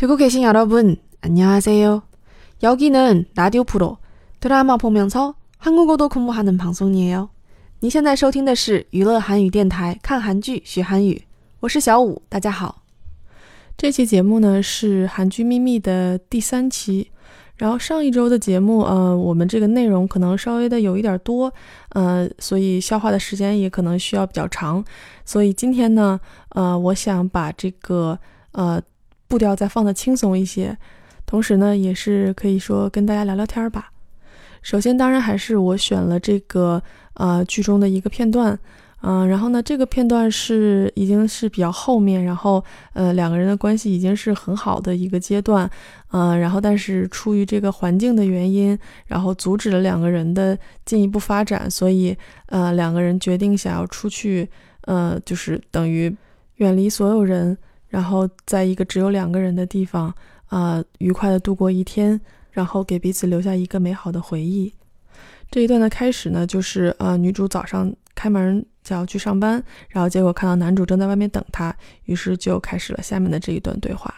듣고 계신 여러분, 안녕하세요. 여기는 라디오 프로 드라마 보면서 한국어도 공부하는 방송이에요. 你现在收听的是娱乐韩语电台，看韩剧学韩语，我是小五，大家好。这期节目呢是韩剧《秘密》的第三期，然后上一周的节目，呃，我们这个内容可能稍微的有一点多，呃，所以消化的时间也可能需要比较长，所以今天呢，呃，我想把这个呃 步调再放的轻松一些，同时呢，也是可以说跟大家聊聊天吧。首先，当然还是我选了这个呃剧中的一个片段。嗯，然后呢，这个片段是已经是比较后面，然后呃两个人的关系已经是很好的一个阶段，嗯，然后但是出于这个环境的原因，然后阻止了两个人的进一步发展，所以呃两个人决定想要出去，呃就是等于远离所有人，然后在一个只有两个人的地方，啊愉快的度过一天，然后给彼此留下一个美好的回忆。这一段的开始呢，就是呃女主早上开门。就要去上班，然后结果看到男主正在外面等她，于是就开始了下面的这一段对话。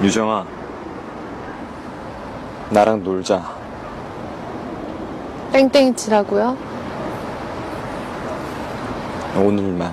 유정아나랑놀자땡땡치라고요오늘만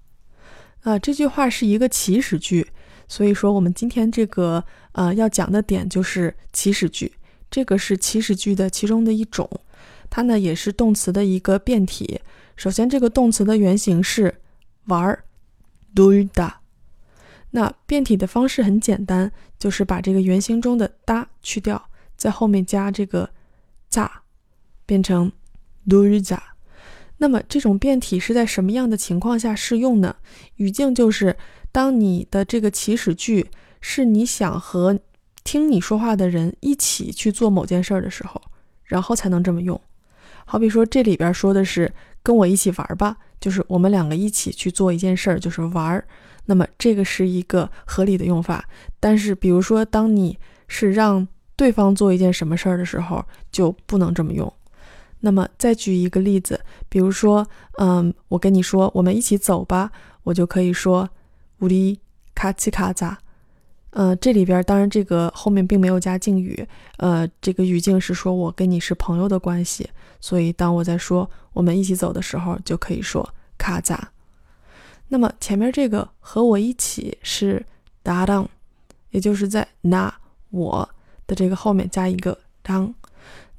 啊，这句话是一个祈使句，所以说我们今天这个呃要讲的点就是祈使句，这个是祈使句的其中的一种，它呢也是动词的一个变体。首先，这个动词的原型是玩儿，du da，那变体的方式很简单，就是把这个原型中的 da 去掉，在后面加这个 za，变成 duda。那么这种变体是在什么样的情况下适用呢？语境就是当你的这个起始句是你想和听你说话的人一起去做某件事儿的时候，然后才能这么用。好比说这里边说的是跟我一起玩吧，就是我们两个一起去做一件事儿，就是玩儿。那么这个是一个合理的用法，但是比如说，当你是让对方做一件什么事儿的时候，就不能这么用。那么再举一个例子，比如说，嗯，我跟你说，我们一起走吧，我就可以说우리卡치卡자。 嗯，这里边当然这个后面并没有加敬语，呃，这个语境是说我跟你是朋友的关系，所以当我在说我们一起走的时候，就可以说卡자那么前面这个和我一起是搭档，也就是在那我的这个后面加一个当。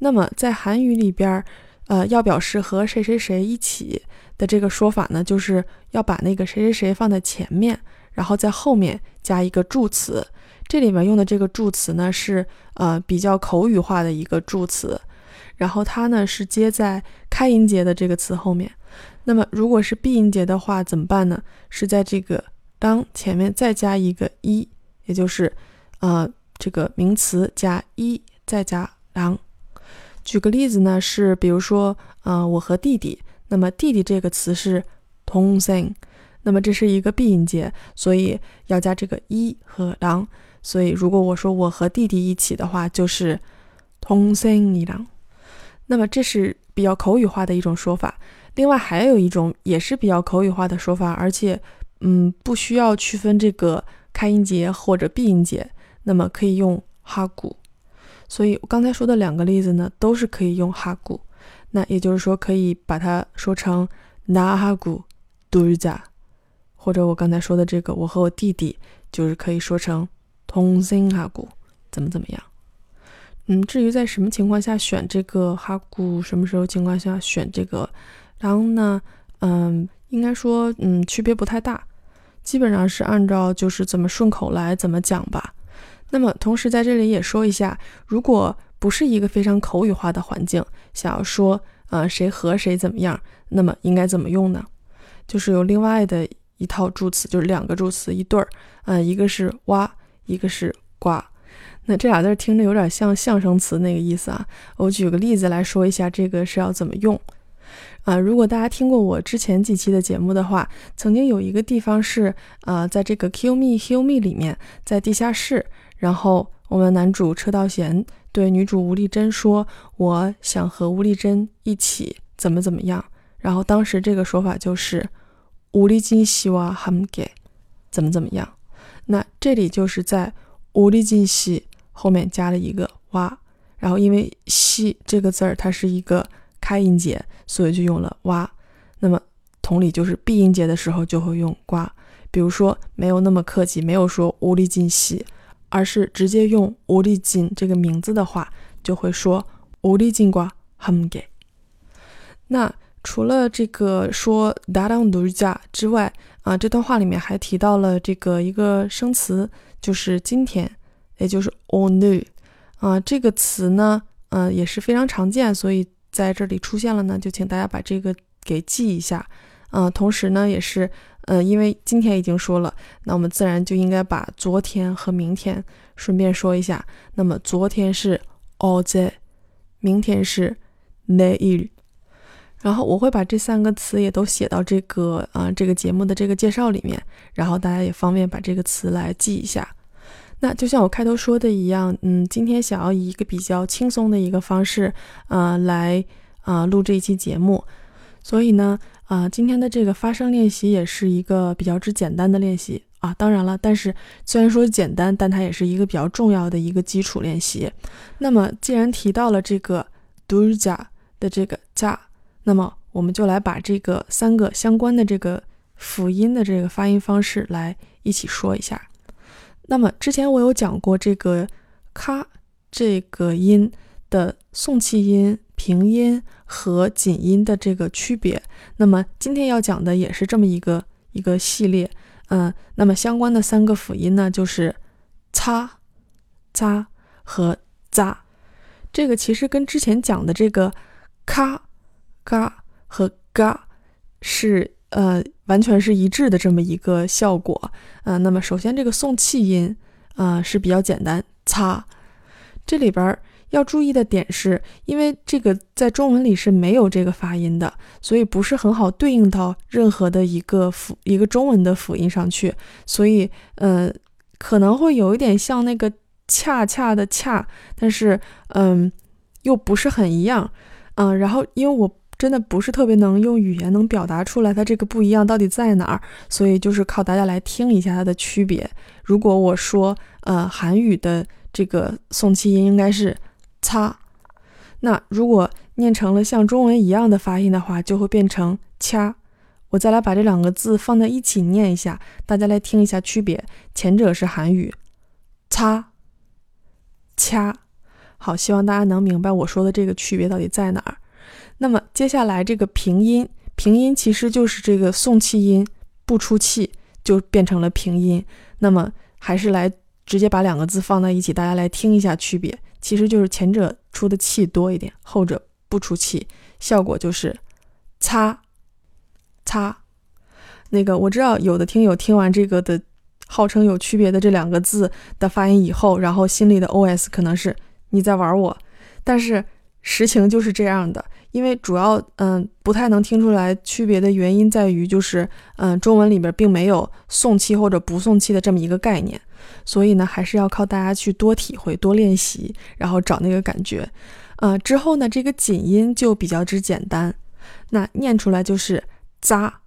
那么在韩语里边，呃，要表示和谁谁谁一起的这个说法呢，就是要把那个谁谁谁放在前面，然后在后面加一个助词。这里面用的这个助词呢，是呃比较口语化的一个助词，然后它呢是接在开音节的这个词后面。那么，如果是闭音节的话，怎么办呢？是在这个当前面再加一个一，也就是呃这个名词加一再加当。举个例子呢，是比如说啊，我和弟弟。那么“弟弟”这个词是 tong sen，那么这是一个闭音节，所以要加这个一和郎。所以如果我说我和弟弟一起的话，就是 tong。那么这是比较口语化的一种说法。另外还有一种也是比较口语化的说法，而且嗯不需要区分这个开音节或者闭音节，那么可以用 ha gu。所以我刚才说的两个例子呢，都是可以用哈古，那也就是说可以把它说成 NA HAGU DO JZA 或者我刚才说的这个我和我弟弟就是可以说成同音哈古，怎么怎么样？嗯至于在什么情况下选这个哈古，什么时候情况下选这个，然后呢嗯应该说嗯区别不太大，基本上是按照就是怎么顺口来怎么讲吧。那么同时在这里也说一下，如果不是一个非常口语化的环境，想要说，呃，谁和谁怎么样，那么应该怎么用呢？就是有另外的一套助词，就是两个助词一对儿，嗯，一个是哇，一个是呱。那这俩字听着有点像象声词那个意思啊。我举个例子来说一下，这个是要怎么用啊？如果大家听过我之前几期的节目的话，曾经有一个地方是啊，在这个 Kill Me Heal Me 里面，在地下室，然后我们男主车道贤对女主吴丽珍说：“我想和吴丽珍一起怎么怎么样。”然后当时这个说法就是“吴丽金希望哈姆给怎么怎么样”。那这里就是在“吴丽金希”。后面加了一个哇，然后因为“西”这个字儿它是一个开音节，所以就用了哇。那么同理，就是闭音节的时候就会用呱。比如说没有那么客气，没有说“无力金西”，而是直接用“无力金”这个名字的话，就会说“无力金瓜很给”。那除了这个说“达当独家”之外啊，这段话里面还提到了这个一个生词，就是今天。也就是 o new 啊，这个词呢，嗯，也是非常常见，所以在这里出现了呢，就请大家把这个给记一下，啊，同时呢，也是，嗯，因为今天已经说了，那我们自然就应该把昨天和明天顺便说一下。那么昨天是 o j 明天是 ne il，然后我会把这三个词也都写到这个啊这个节目的这个介绍里面，然后大家也方便把这个词来记一下。那就像我开头说的一样，嗯，今天想要以一个比较轻松的一个方式，呃，来啊录这一期节目，所以呢，啊，今天的这个发声练习也是一个比较之简单的练习啊。当然了，但是虽然说简单，但它也是一个比较重要的一个基础练习。那么既然提到了这个 do 加的这个加，那么我们就来把这个三个相关的这个辅音的这个发音方式来一起说一下。那么之前我有讲过这个“咔”这个音的送气音、平音和紧音的这个区别。那么今天要讲的也是这么一个一个系列。嗯，那么相关的三个辅音呢，就是“擦”、“扎”和“扎”。这个其实跟之前讲的这个“咔”、“嘎”和“嘎”是。呃，完全是一致的这么一个效果。嗯，那么首先这个送气音，啊是比较简单，擦。这里边儿要注意的点是，因为这个在中文里是没有这个发音的，所以不是很好对应到任何的一个辅一个中文的辅音上去，所以呃可能会有一点像那个恰恰的恰，但是嗯又不是很一样。嗯，然后因为我。真的不是特别能用语言能表达出来，它这个不一样到底在哪儿，所以就是靠大家来听一下它的区别。如果我说，呃，韩语的这个送气音应该是擦，那如果念成了像中文一样的发音的话，就会变成掐。我再来把这两个字放在一起念一下，大家来听一下区别。前者是韩语，擦，掐。好，希望大家能明白我说的这个区别到底在哪儿。那么接下来这个平音，平音其实就是这个送气音不出气就变成了平音。那么还是来直接把两个字放在一起，大家来听一下区别。其实就是前者出的气多一点，后者不出气，效果就是擦擦。那个我知道有的听友听完这个的号称有区别的这两个字的发音以后，然后心里的 OS 可能是你在玩我，但是实情就是这样的。因为主要嗯不太能听出来区别的原因在于就是嗯中文里边并没有送气或者不送气的这么一个概念，所以呢还是要靠大家去多体会多练习，然后找那个感觉。呃之后呢这个紧音就比较之简单，那念出来就是扎。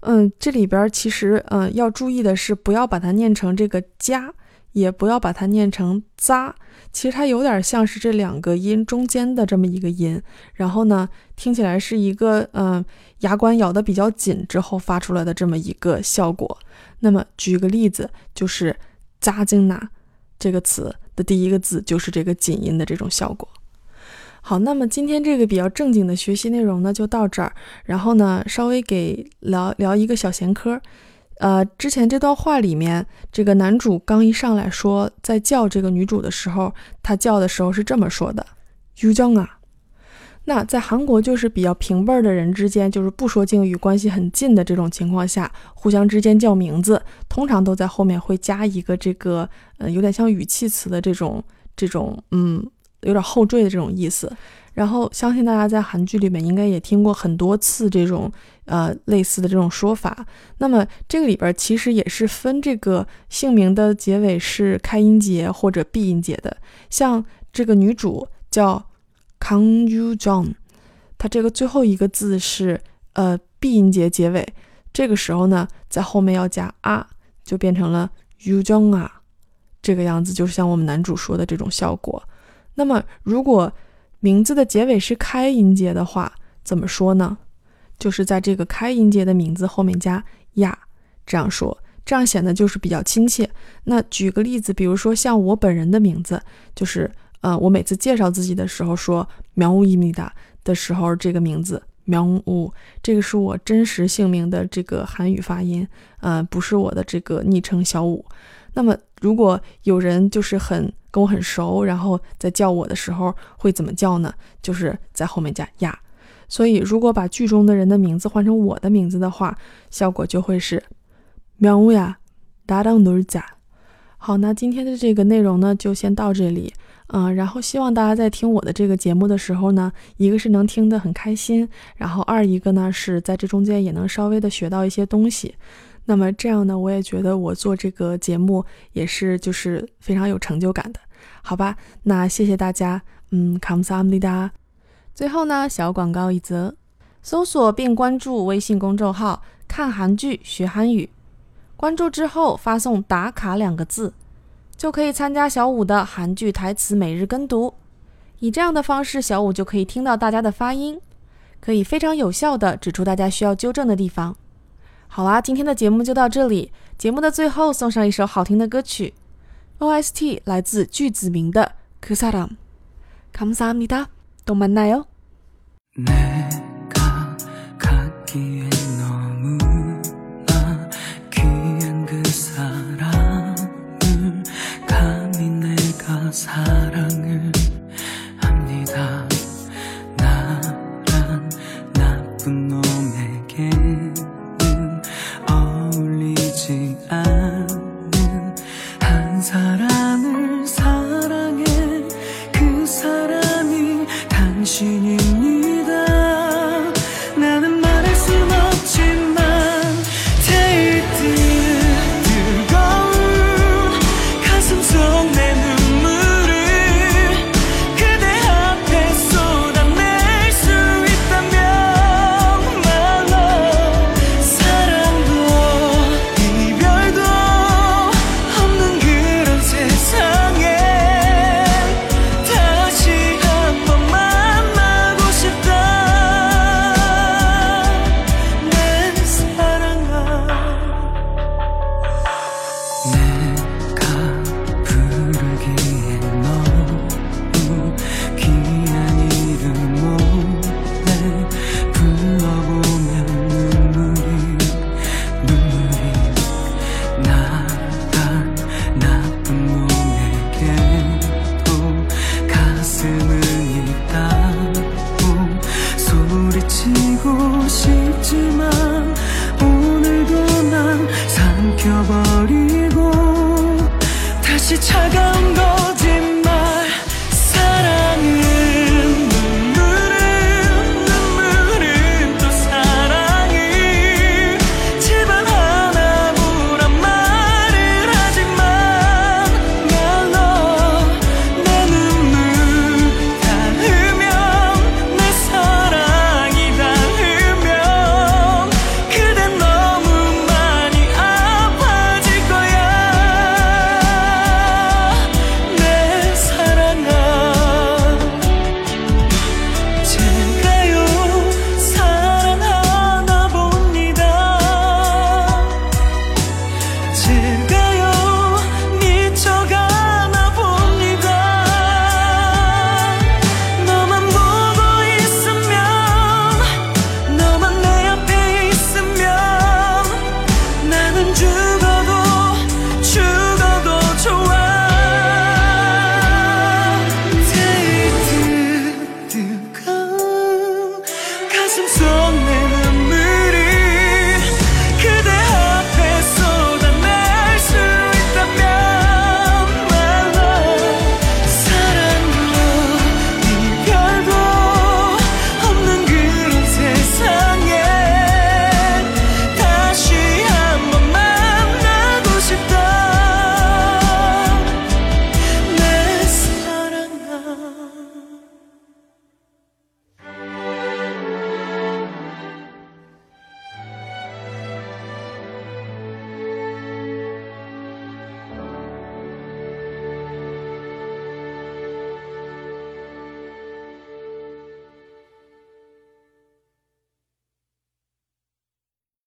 嗯这里边其实嗯要注意的是不要把它念成这个加，也不要把它念成扎。其实它有点像是这两个音中间的这么一个音，然后呢，听起来是一个嗯牙关咬得比较紧之后发出来的这么一个效果。那么举个例子，就是“扎金娜”这个词的第一个字就是这个紧音的这种效果。好，那么今天这个比较正经的学习内容呢就到这儿，然后呢稍微给聊聊一个小闲嗑。呃，之前这段话里面，这个男主刚一上来说在叫这个女主的时候，他叫的时候是这么说的：“유정啊。”那在韩国就是比较平辈儿的人之间，就是不说敬语、关系很近的这种情况下，互相之间叫名字，通常都在后面会加一个这个，呃，有点像语气词的这种这种，嗯，有点后缀的这种意思。然后相信大家在韩剧里面应该也听过很多次这种，呃，类似的这种说法。那么这个里边其实也是分这个姓名的结尾是开音节或者闭音节的，像这个女主叫。康 u John，她这个最后一个字是呃闭音节结尾，这个时候呢，在后面要加啊，就变成了 Yu Jong 啊，这个样子就是像我们男主说的这种效果。那么如果名字的结尾是开音节的话，怎么说呢？就是在这个开音节的名字后面加呀，这样说，这样显得就是比较亲切。那举个例子，比如说像我本人的名字，就是。呃，我每次介绍自己的时候说“苗乌伊米达”的时候，这个名字“苗乌”这个是我真实姓名的这个韩语发音，呃，不是我的这个昵称小五。那么，如果有人就是很跟我很熟，然后在叫我的时候会怎么叫呢？就是在后面加呀。所以，如果把剧中的人的名字换成我的名字的话，效果就会是“苗乌呀，搭档都是假”。好，那今天的这个内容呢，就先到这里。嗯，然后希望大家在听我的这个节目的时候呢，一个是能听得很开心，然后二一个呢是在这中间也能稍微的学到一些东西。那么这样呢，我也觉得我做这个节目也是就是非常有成就感的，好吧？那谢谢大家，嗯，卡姆萨姆利达。最后呢，小广告一则，搜索并关注微信公众号“看韩剧学韩语”，关注之后发送“打卡”两个字，就可以参加小五的韩剧台词每日跟读。以这样的方式，小五就可以听到大家的发音，可以非常有效的指出大家需要纠正的地方。好啦，今天的节目就到这里。节目的最后送上一首好听的歌曲，OST 来自具子明的《그사람》。감사합니 다， 또만나 요。 다시 차가운 걸 true